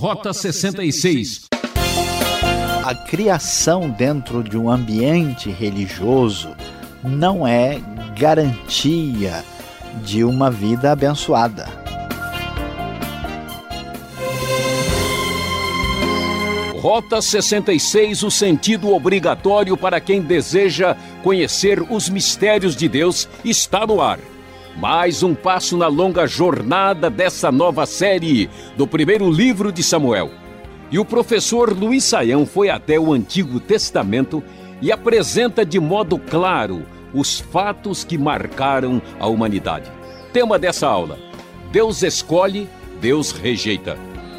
Rota 66. A criação dentro de um ambiente religioso não é garantia de uma vida abençoada. Rota 66, o sentido obrigatório para quem deseja conhecer os mistérios de Deus, está no ar. Mais um passo na longa jornada dessa nova série do primeiro livro de Samuel. E o professor Luiz Saião foi até o Antigo Testamento e apresenta de modo claro os fatos que marcaram a humanidade. Tema dessa aula: Deus escolhe, Deus rejeita.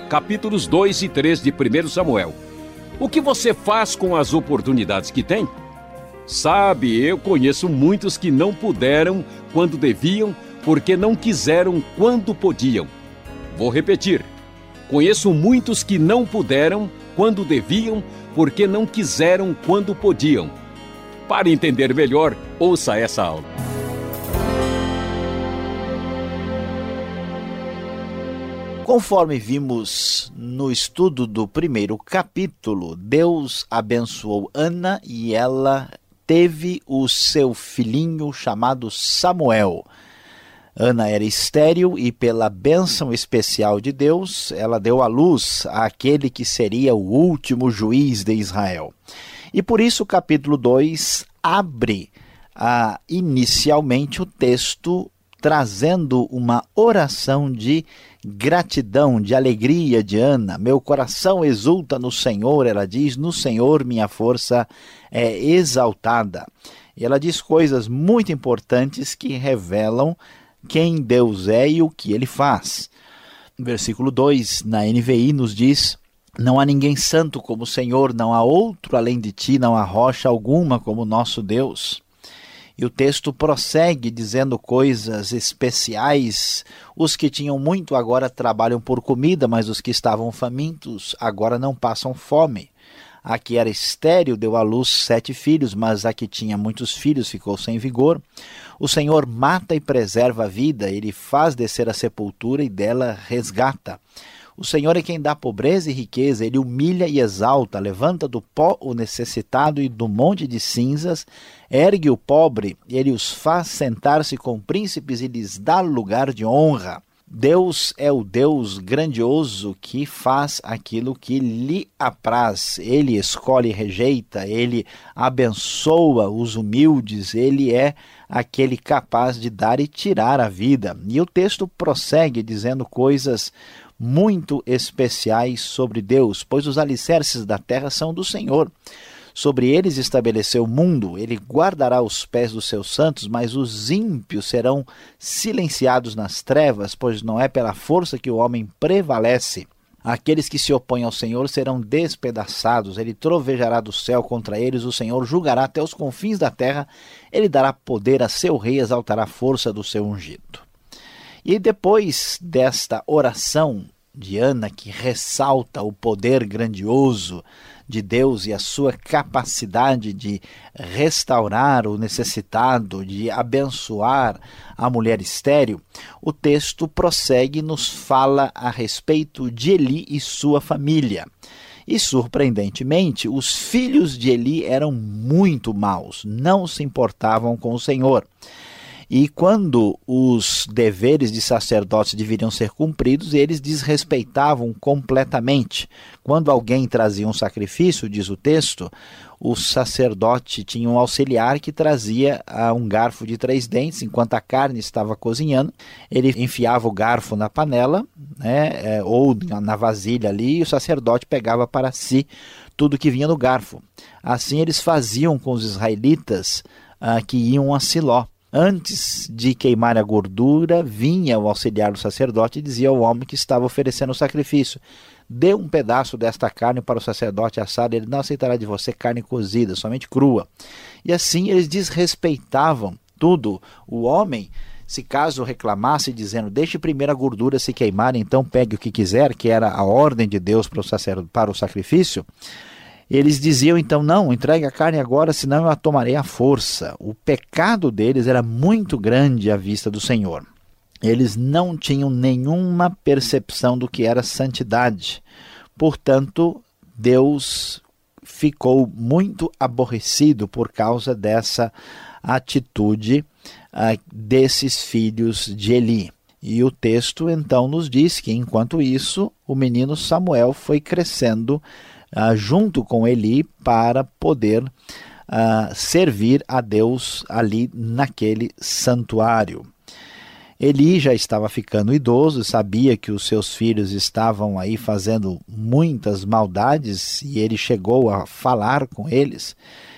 Capítulos 2 e 3 de 1 Samuel. O que você faz com as oportunidades que tem? Sabe, eu conheço muitos que não puderam quando deviam, porque não quiseram quando podiam. Vou repetir. Conheço muitos que não puderam quando deviam, porque não quiseram quando podiam. Para entender melhor, ouça essa aula. Conforme vimos no estudo do primeiro capítulo, Deus abençoou Ana e ela teve o seu filhinho chamado Samuel. Ana era estéril e, pela bênção especial de Deus, ela deu à luz àquele que seria o último juiz de Israel. E por isso o capítulo 2 abre ah, inicialmente o texto trazendo uma oração de gratidão, de alegria de Ana. Meu coração exulta no Senhor, ela diz, no Senhor minha força é exaltada. E ela diz coisas muito importantes que revelam quem Deus é e o que ele faz. Versículo 2, na NVI, nos diz: Não há ninguém santo como o Senhor, não há outro além de ti, não há rocha alguma como nosso Deus. E o texto prossegue dizendo coisas especiais. Os que tinham muito agora trabalham por comida, mas os que estavam famintos agora não passam fome. A que era estéril deu à luz sete filhos, mas a que tinha muitos filhos ficou sem vigor. O Senhor mata e preserva a vida, ele faz descer a sepultura e dela resgata. O Senhor é quem dá pobreza e riqueza, ele humilha e exalta, levanta do pó o necessitado e do monte de cinzas, ergue o pobre, ele os faz sentar-se com príncipes e lhes dá lugar de honra. Deus é o Deus grandioso que faz aquilo que lhe apraz. Ele escolhe e rejeita, ele abençoa os humildes, ele é aquele capaz de dar e tirar a vida. E o texto prossegue dizendo coisas muito especiais sobre Deus, pois os alicerces da terra são do Senhor. Sobre eles estabeleceu o mundo, ele guardará os pés dos seus santos, mas os ímpios serão silenciados nas trevas, pois não é pela força que o homem prevalece. Aqueles que se opõem ao Senhor serão despedaçados, ele trovejará do céu contra eles, o Senhor julgará até os confins da terra, ele dará poder a seu rei, exaltará a força do seu ungido. E depois desta oração de Ana, que ressalta o poder grandioso de Deus e a sua capacidade de restaurar o necessitado, de abençoar a mulher estéril, o texto prossegue e nos fala a respeito de Eli e sua família. E surpreendentemente, os filhos de Eli eram muito maus, não se importavam com o Senhor. E quando os deveres de sacerdotes deveriam ser cumpridos, eles desrespeitavam completamente. Quando alguém trazia um sacrifício, diz o texto, o sacerdote tinha um auxiliar que trazia uh, um garfo de três dentes, enquanto a carne estava cozinhando, ele enfiava o garfo na panela, né, é, ou na vasilha ali, e o sacerdote pegava para si tudo que vinha no garfo. Assim eles faziam com os israelitas uh, que iam a Siló. Antes de queimar a gordura, vinha o auxiliar do sacerdote e dizia ao homem que estava oferecendo o sacrifício: Dê um pedaço desta carne para o sacerdote assado, ele não aceitará de você carne cozida, somente crua. E assim eles desrespeitavam tudo. O homem, se caso reclamasse, dizendo: Deixe primeiro a gordura se queimar, então pegue o que quiser, que era a ordem de Deus para o, para o sacrifício eles diziam então: não, entregue a carne agora, senão eu a tomarei à força. O pecado deles era muito grande à vista do Senhor. eles não tinham nenhuma percepção do que era santidade. Portanto, Deus ficou muito aborrecido por causa dessa atitude uh, desses filhos de Eli. E o texto então nos diz que, enquanto isso, o menino Samuel foi crescendo uh, junto com Eli para poder uh, servir a Deus ali naquele santuário. Eli já estava ficando idoso, sabia que os seus filhos estavam aí fazendo muitas maldades e ele chegou a falar com eles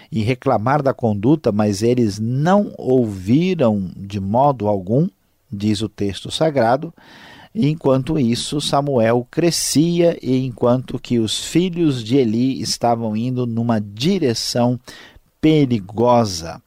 e reclamar da conduta, mas eles não ouviram de modo algum diz o texto sagrado. Enquanto isso, Samuel crescia e enquanto que os filhos de Eli estavam indo numa direção perigosa.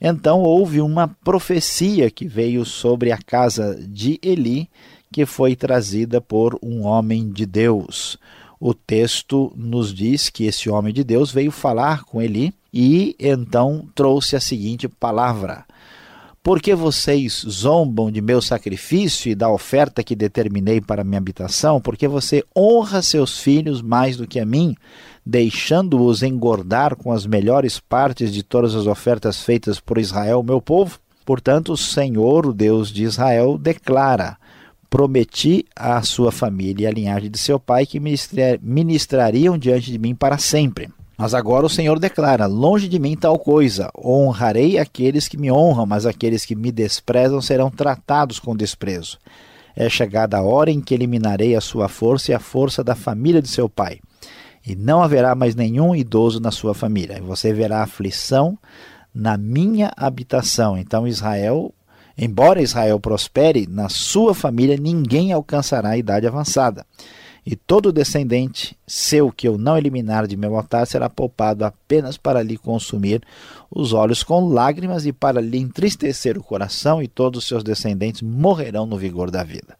Então houve uma profecia que veio sobre a casa de Eli, que foi trazida por um homem de Deus. O texto nos diz que esse homem de Deus veio falar com Eli e então trouxe a seguinte palavra: porque vocês zombam de meu sacrifício e da oferta que determinei para minha habitação? Porque você honra seus filhos mais do que a mim, deixando-os engordar com as melhores partes de todas as ofertas feitas por Israel, meu povo? Portanto, o Senhor, o Deus de Israel, declara: Prometi à sua família e à linhagem de seu pai que ministrariam diante de mim para sempre. Mas agora o Senhor declara: Longe de mim tal coisa. Honrarei aqueles que me honram, mas aqueles que me desprezam serão tratados com desprezo. É chegada a hora em que eliminarei a sua força e a força da família de seu pai. E não haverá mais nenhum idoso na sua família. E você verá aflição na minha habitação. Então Israel, embora Israel prospere, na sua família ninguém alcançará a idade avançada. E todo descendente seu que eu não eliminar de meu altar será poupado apenas para lhe consumir os olhos com lágrimas e para lhe entristecer o coração, e todos os seus descendentes morrerão no vigor da vida.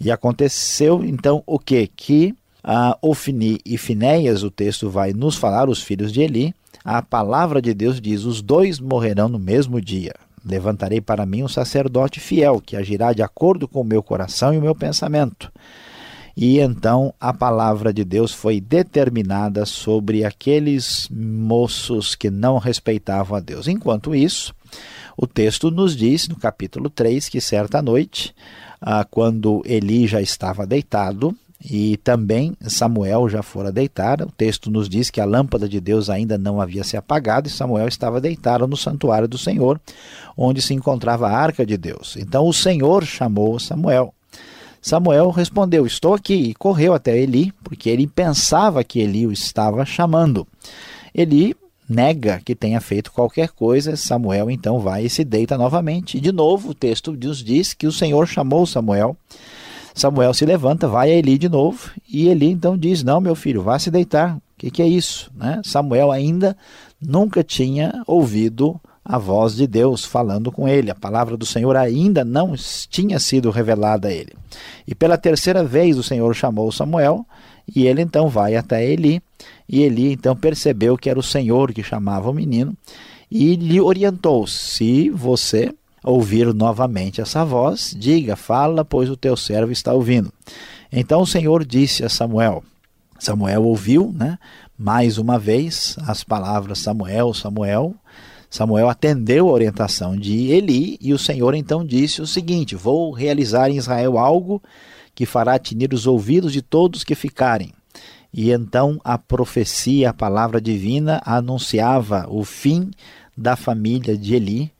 E aconteceu então o que? Que a Ofni e Finéias, o texto vai nos falar, os filhos de Eli, a palavra de Deus diz: os dois morrerão no mesmo dia. Levantarei para mim um sacerdote fiel, que agirá de acordo com o meu coração e o meu pensamento e então a palavra de Deus foi determinada sobre aqueles moços que não respeitavam a Deus. Enquanto isso, o texto nos diz, no capítulo 3, que certa noite, ah, quando Eli já estava deitado, e também Samuel já fora deitar. O texto nos diz que a lâmpada de Deus ainda não havia se apagado e Samuel estava deitado no santuário do Senhor, onde se encontrava a arca de Deus. Então o Senhor chamou Samuel. Samuel respondeu: Estou aqui, e correu até Eli, porque ele pensava que Eli o estava chamando. Eli nega que tenha feito qualquer coisa, Samuel então vai e se deita novamente. E de novo o texto nos diz que o Senhor chamou Samuel. Samuel se levanta, vai a Eli de novo, e Eli então diz: Não, meu filho, vá se deitar. O que, que é isso? Né? Samuel ainda nunca tinha ouvido a voz de Deus falando com ele. A palavra do Senhor ainda não tinha sido revelada a ele. E pela terceira vez o Senhor chamou Samuel, e ele então vai até Eli, e Eli então percebeu que era o Senhor que chamava o menino, e lhe orientou: se você ouvir novamente essa voz, diga, fala, pois o teu servo está ouvindo. Então o Senhor disse a Samuel, Samuel ouviu, né? Mais uma vez as palavras Samuel, Samuel, Samuel atendeu a orientação de Eli e o Senhor então disse o seguinte: Vou realizar em Israel algo que fará tinir os ouvidos de todos que ficarem. E então a profecia, a palavra divina, anunciava o fim da família de Eli,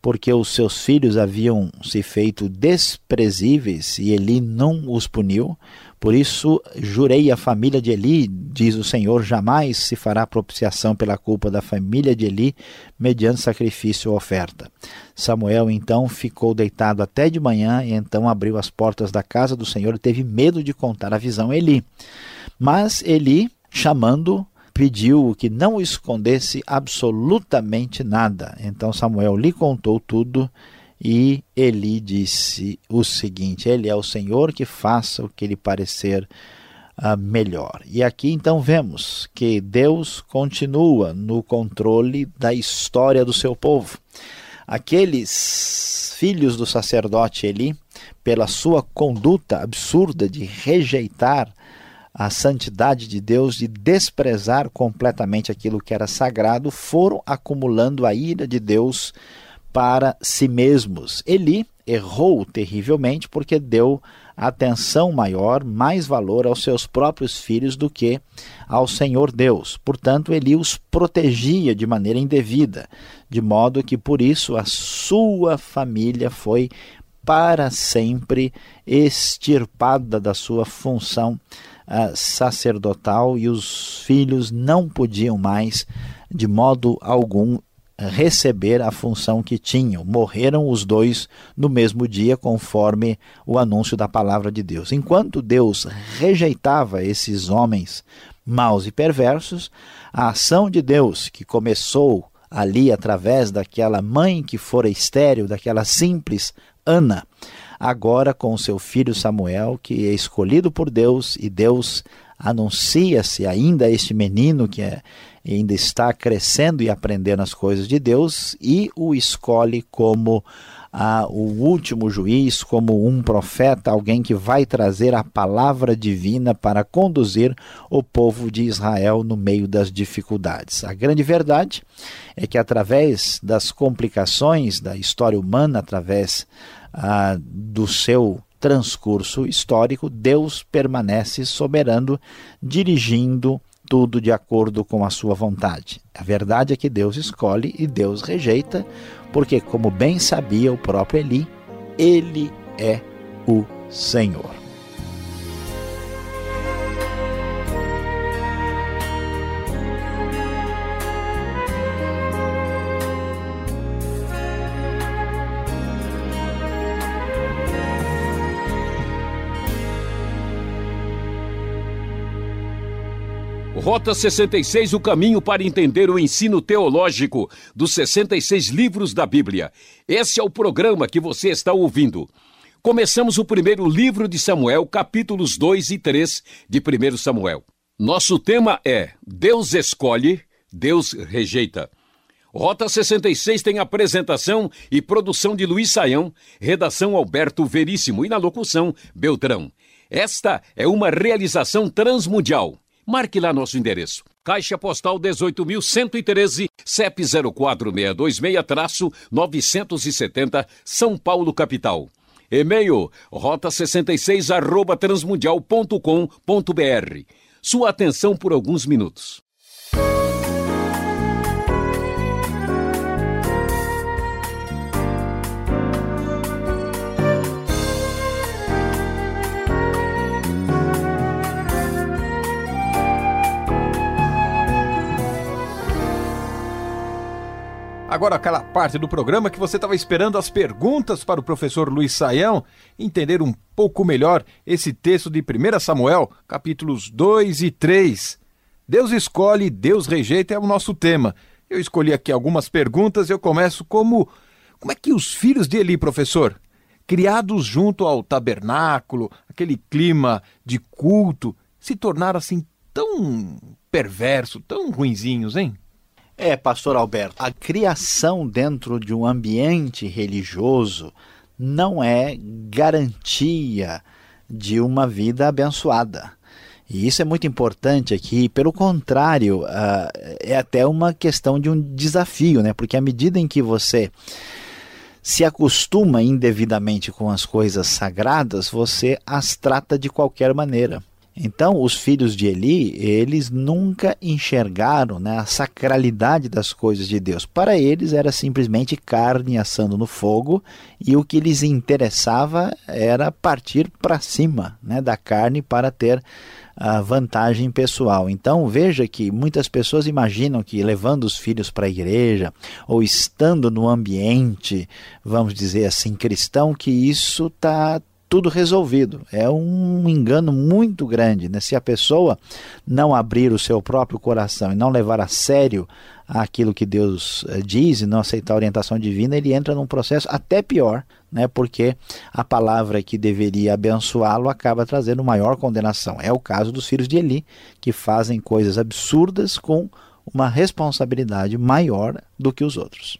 porque os seus filhos haviam se feito desprezíveis e Eli não os puniu. Por isso jurei a família de Eli, diz o Senhor, jamais se fará propiciação pela culpa da família de Eli, mediante sacrifício ou oferta. Samuel então ficou deitado até de manhã e então abriu as portas da casa do Senhor e teve medo de contar a visão a Eli. Mas Eli, chamando, pediu que não escondesse absolutamente nada. Então Samuel lhe contou tudo e Eli disse o seguinte: Ele é o Senhor que faça o que lhe parecer uh, melhor. E aqui então vemos que Deus continua no controle da história do seu povo. Aqueles filhos do sacerdote Eli, pela sua conduta absurda de rejeitar a santidade de Deus, de desprezar completamente aquilo que era sagrado, foram acumulando a ira de Deus para si mesmos. Eli errou terrivelmente porque deu atenção maior, mais valor aos seus próprios filhos do que ao Senhor Deus. Portanto, Eli os protegia de maneira indevida, de modo que por isso a sua família foi para sempre extirpada da sua função uh, sacerdotal e os filhos não podiam mais, de modo algum, receber a função que tinham. Morreram os dois no mesmo dia, conforme o anúncio da palavra de Deus. Enquanto Deus rejeitava esses homens maus e perversos, a ação de Deus, que começou ali através daquela mãe que fora estéril, daquela simples Ana, agora com seu filho Samuel, que é escolhido por Deus e Deus anuncia-se ainda este menino que é, ainda está crescendo e aprendendo as coisas de Deus e o escolhe como ah, o último juiz, como um profeta, alguém que vai trazer a palavra divina para conduzir o povo de Israel no meio das dificuldades. A grande verdade é que através das complicações da história humana, através ah, do seu transcurso histórico, Deus permanece soberano, dirigindo tudo de acordo com a sua vontade. A verdade é que Deus escolhe e Deus rejeita, porque, como bem sabia o próprio Eli, ele é o Senhor. Rota 66, o caminho para entender o ensino teológico dos 66 livros da Bíblia. Esse é o programa que você está ouvindo. Começamos o primeiro livro de Samuel, capítulos 2 e 3 de 1 Samuel. Nosso tema é Deus escolhe, Deus rejeita. Rota 66 tem apresentação e produção de Luiz Saião, redação Alberto Veríssimo e na locução Beltrão. Esta é uma realização transmundial. Marque lá nosso endereço. Caixa Postal 18.113, CEP 04626-970, São Paulo, capital. E-mail rota66 arroba transmundial.com.br. Sua atenção por alguns minutos. Agora aquela parte do programa que você estava esperando as perguntas para o professor Luiz Saião, entender um pouco melhor esse texto de 1 Samuel, capítulos 2 e 3. Deus escolhe, Deus rejeita é o nosso tema. Eu escolhi aqui algumas perguntas, eu começo como como é que os filhos de Eli, professor, criados junto ao tabernáculo, aquele clima de culto, se tornaram assim tão perverso, tão ruinzinhos, hein? É, pastor Alberto, a criação dentro de um ambiente religioso não é garantia de uma vida abençoada. E isso é muito importante aqui, pelo contrário, uh, é até uma questão de um desafio, né? Porque à medida em que você se acostuma indevidamente com as coisas sagradas, você as trata de qualquer maneira. Então, os filhos de Eli, eles nunca enxergaram né, a sacralidade das coisas de Deus. Para eles era simplesmente carne assando no fogo e o que lhes interessava era partir para cima né, da carne para ter a vantagem pessoal. Então veja que muitas pessoas imaginam que levando os filhos para a igreja ou estando no ambiente, vamos dizer assim, cristão, que isso está tudo resolvido. É um engano muito grande. Né? Se a pessoa não abrir o seu próprio coração e não levar a sério aquilo que Deus eh, diz e não aceitar a orientação divina, ele entra num processo até pior, né? porque a palavra que deveria abençoá-lo acaba trazendo maior condenação. É o caso dos filhos de Eli, que fazem coisas absurdas com uma responsabilidade maior do que os outros.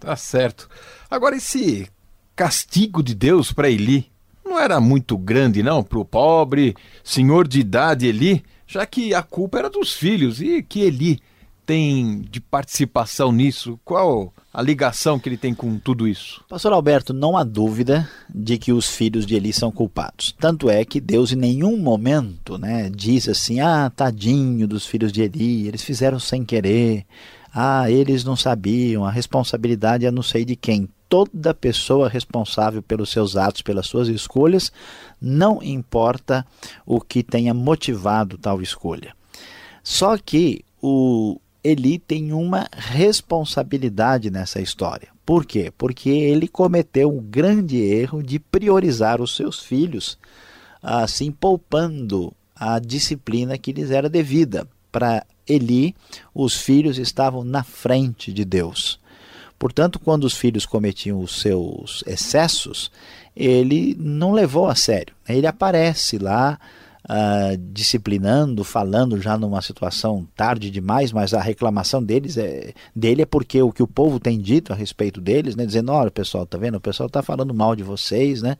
Tá certo. Agora, esse castigo de Deus para Eli não era muito grande, não, para o pobre senhor de idade Eli, já que a culpa era dos filhos e que Eli tem de participação nisso? Qual a ligação que ele tem com tudo isso? Pastor Alberto, não há dúvida de que os filhos de Eli são culpados. Tanto é que Deus em nenhum momento né, diz assim: ah, tadinho dos filhos de Eli, eles fizeram sem querer. Ah, eles não sabiam, a responsabilidade é não sei de quem. Toda pessoa responsável pelos seus atos, pelas suas escolhas, não importa o que tenha motivado tal escolha. Só que o, Eli tem uma responsabilidade nessa história. Por quê? Porque ele cometeu um grande erro de priorizar os seus filhos, assim poupando a disciplina que lhes era devida. Para Eli, os filhos estavam na frente de Deus. Portanto, quando os filhos cometiam os seus excessos, ele não levou a sério. Ele aparece lá uh, disciplinando, falando já numa situação tarde demais, mas a reclamação deles é, dele é porque o que o povo tem dito a respeito deles, né, dizendo, olha pessoal, tá vendo, o pessoal está falando mal de vocês, né,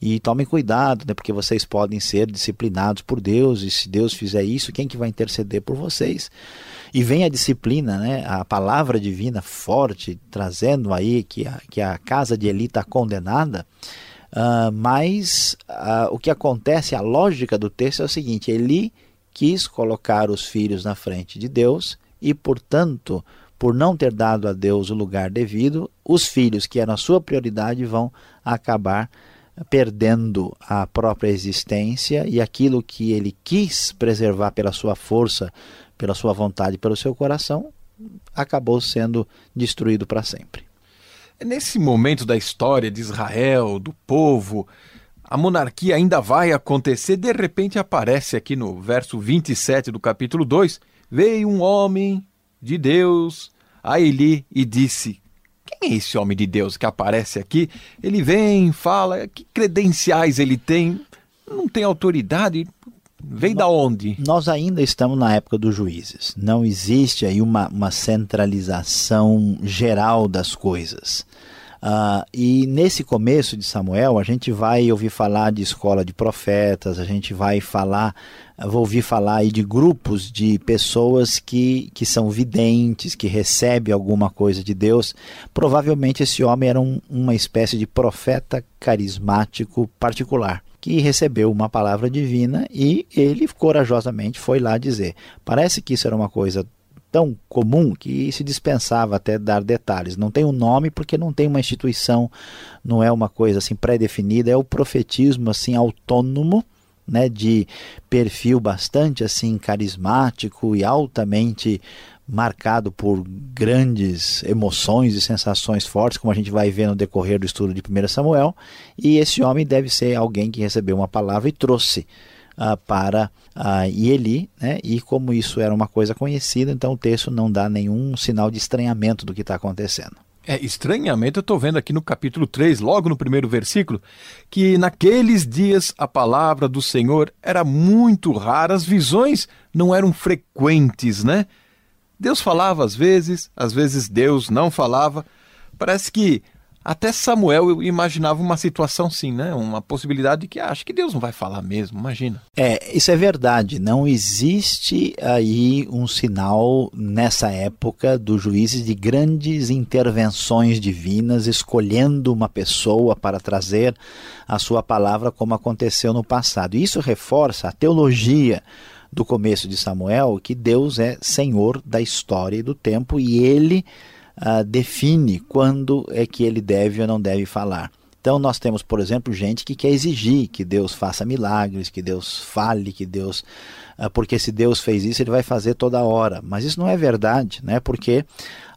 e tomem cuidado, né, porque vocês podem ser disciplinados por Deus, e se Deus fizer isso, quem que vai interceder por vocês? E vem a disciplina, né, a palavra divina forte, trazendo aí que a, que a casa de Eli está condenada, Uh, mas uh, o que acontece, a lógica do texto é o seguinte: ele quis colocar os filhos na frente de Deus e, portanto, por não ter dado a Deus o lugar devido, os filhos, que eram a sua prioridade, vão acabar perdendo a própria existência e aquilo que ele quis preservar pela sua força, pela sua vontade, pelo seu coração, acabou sendo destruído para sempre. Nesse momento da história de Israel, do povo, a monarquia ainda vai acontecer, de repente aparece aqui no verso 27 do capítulo 2: Veio um homem de Deus a Eli e disse: Quem é esse homem de Deus que aparece aqui? Ele vem, fala, que credenciais ele tem? Não tem autoridade? Vem da onde? Nós ainda estamos na época dos juízes. Não existe aí uma, uma centralização geral das coisas. Uh, e nesse começo de Samuel, a gente vai ouvir falar de escola de profetas, a gente vai falar, vou ouvir falar aí de grupos de pessoas que, que são videntes, que recebem alguma coisa de Deus. Provavelmente esse homem era um, uma espécie de profeta carismático particular que recebeu uma palavra divina e ele corajosamente foi lá dizer. Parece que isso era uma coisa tão comum que se dispensava até dar detalhes. Não tem um nome porque não tem uma instituição, não é uma coisa assim pré-definida, é o profetismo assim autônomo, né, de perfil bastante assim carismático e altamente marcado por grandes emoções e sensações fortes, como a gente vai ver no decorrer do estudo de 1 Samuel, e esse homem deve ser alguém que recebeu uma palavra e trouxe uh, para uh, Eli, né? e como isso era uma coisa conhecida, então o texto não dá nenhum sinal de estranhamento do que está acontecendo. É, estranhamento, eu estou vendo aqui no capítulo 3, logo no primeiro versículo, que naqueles dias a palavra do Senhor era muito rara, as visões não eram frequentes, né? Deus falava às vezes, às vezes Deus não falava. Parece que até Samuel imaginava uma situação assim, né? Uma possibilidade de que ah, acho que Deus não vai falar mesmo, imagina. É, isso é verdade. Não existe aí um sinal nessa época dos juízes de grandes intervenções divinas, escolhendo uma pessoa para trazer a sua palavra, como aconteceu no passado. Isso reforça a teologia do começo de Samuel que Deus é senhor da história e do tempo e ele uh, define quando é que ele deve ou não deve falar. Então nós temos, por exemplo, gente que quer exigir que Deus faça milagres, que Deus fale, que Deus, uh, porque se Deus fez isso, ele vai fazer toda hora. Mas isso não é verdade, né? Porque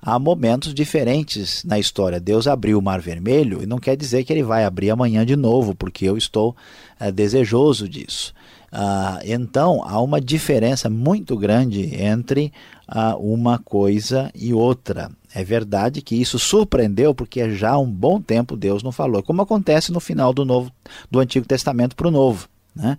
há momentos diferentes na história. Deus abriu o Mar Vermelho e não quer dizer que ele vai abrir amanhã de novo, porque eu estou uh, desejoso disso. Ah, então, há uma diferença muito grande entre ah, uma coisa e outra. É verdade que isso surpreendeu porque já há um bom tempo Deus não falou, como acontece no final do, novo, do Antigo Testamento para o Novo. Né?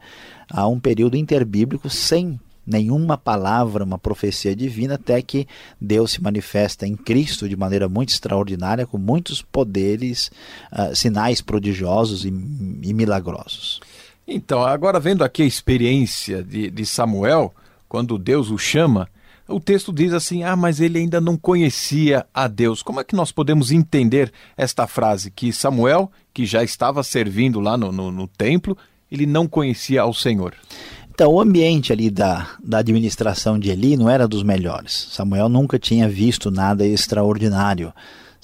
Há um período interbíblico sem nenhuma palavra, uma profecia divina, até que Deus se manifesta em Cristo de maneira muito extraordinária, com muitos poderes, uh, sinais prodigiosos e, e, milagrosos. Então, agora vendo aqui a experiência de, de Samuel, quando Deus o chama, o texto diz assim: Ah, mas ele ainda não conhecia a Deus. Como é que nós podemos entender esta frase? Que Samuel, que já estava servindo lá no, no, no templo, ele não conhecia ao Senhor. Então, o ambiente ali da, da administração de Eli não era dos melhores. Samuel nunca tinha visto nada extraordinário.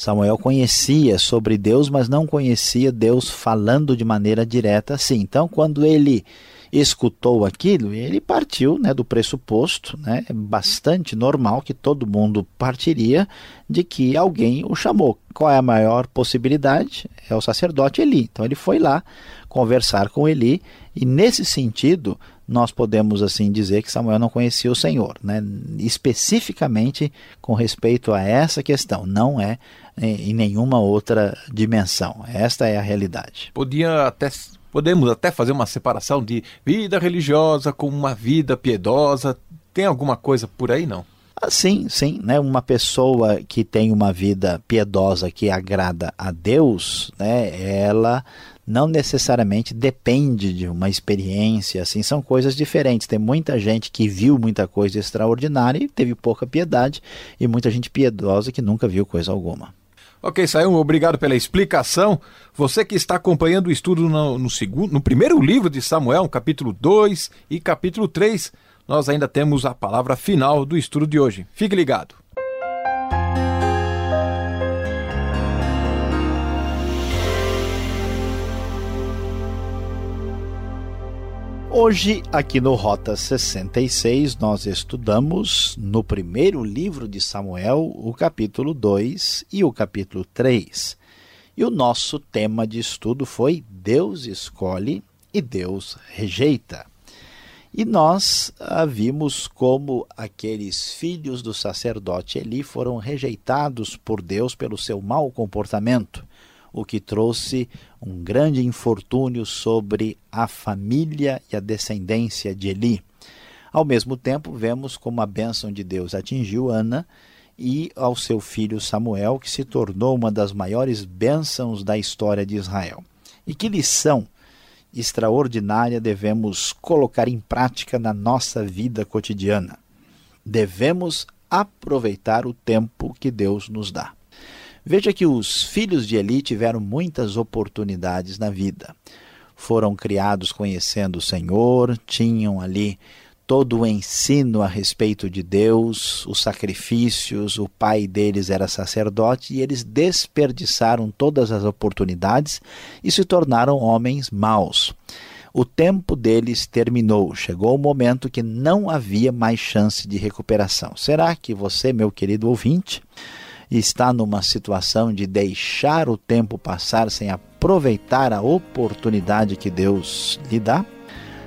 Samuel conhecia sobre Deus, mas não conhecia Deus falando de maneira direta assim. Então, quando ele escutou aquilo, ele partiu né, do pressuposto, né, bastante normal que todo mundo partiria de que alguém o chamou. Qual é a maior possibilidade? É o sacerdote Eli. Então ele foi lá conversar com Eli e nesse sentido nós podemos assim dizer que Samuel não conhecia o Senhor, né? especificamente com respeito a essa questão, não é em nenhuma outra dimensão. Esta é a realidade. Podia até Podemos até fazer uma separação de vida religiosa com uma vida piedosa. Tem alguma coisa por aí, não? Ah, sim, sim. Né? Uma pessoa que tem uma vida piedosa que agrada a Deus, né? ela não necessariamente depende de uma experiência, assim, são coisas diferentes. Tem muita gente que viu muita coisa extraordinária e teve pouca piedade, e muita gente piedosa que nunca viu coisa alguma. Ok, Sayão, obrigado pela explicação. Você que está acompanhando o estudo no, no, segundo, no primeiro livro de Samuel, capítulo 2 e capítulo 3, nós ainda temos a palavra final do estudo de hoje. Fique ligado. Hoje, aqui no Rota 66, nós estudamos no primeiro livro de Samuel, o capítulo 2 e o capítulo 3. E o nosso tema de estudo foi Deus escolhe e Deus rejeita. E nós vimos como aqueles filhos do sacerdote Eli foram rejeitados por Deus pelo seu mau comportamento o que trouxe um grande infortúnio sobre a família e a descendência de Eli. Ao mesmo tempo, vemos como a bênção de Deus atingiu Ana e ao seu filho Samuel, que se tornou uma das maiores bênçãos da história de Israel. E que lição extraordinária devemos colocar em prática na nossa vida cotidiana? Devemos aproveitar o tempo que Deus nos dá. Veja que os filhos de Eli tiveram muitas oportunidades na vida. Foram criados conhecendo o Senhor, tinham ali todo o ensino a respeito de Deus, os sacrifícios, o pai deles era sacerdote e eles desperdiçaram todas as oportunidades e se tornaram homens maus. O tempo deles terminou, chegou o momento que não havia mais chance de recuperação. Será que você, meu querido ouvinte, está numa situação de deixar o tempo passar sem aproveitar a oportunidade que Deus lhe dá?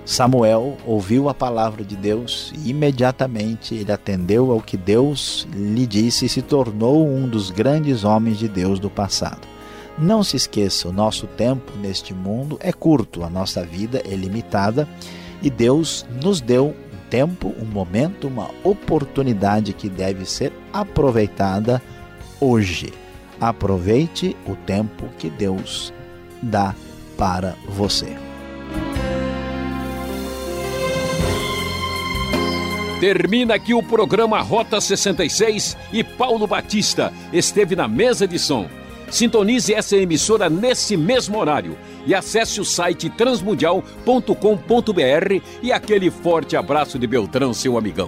Samuel ouviu a palavra de Deus e imediatamente ele atendeu ao que Deus lhe disse e se tornou um dos grandes homens de Deus do passado. Não se esqueça, o nosso tempo neste mundo é curto, a nossa vida é limitada e Deus nos deu um tempo, um momento, uma oportunidade que deve ser aproveitada hoje. Aproveite o tempo que Deus dá para você. Termina aqui o programa Rota 66 e Paulo Batista esteve na mesa de som. Sintonize essa emissora nesse mesmo horário e acesse o site transmundial.com.br e aquele forte abraço de Beltrão, seu amigão.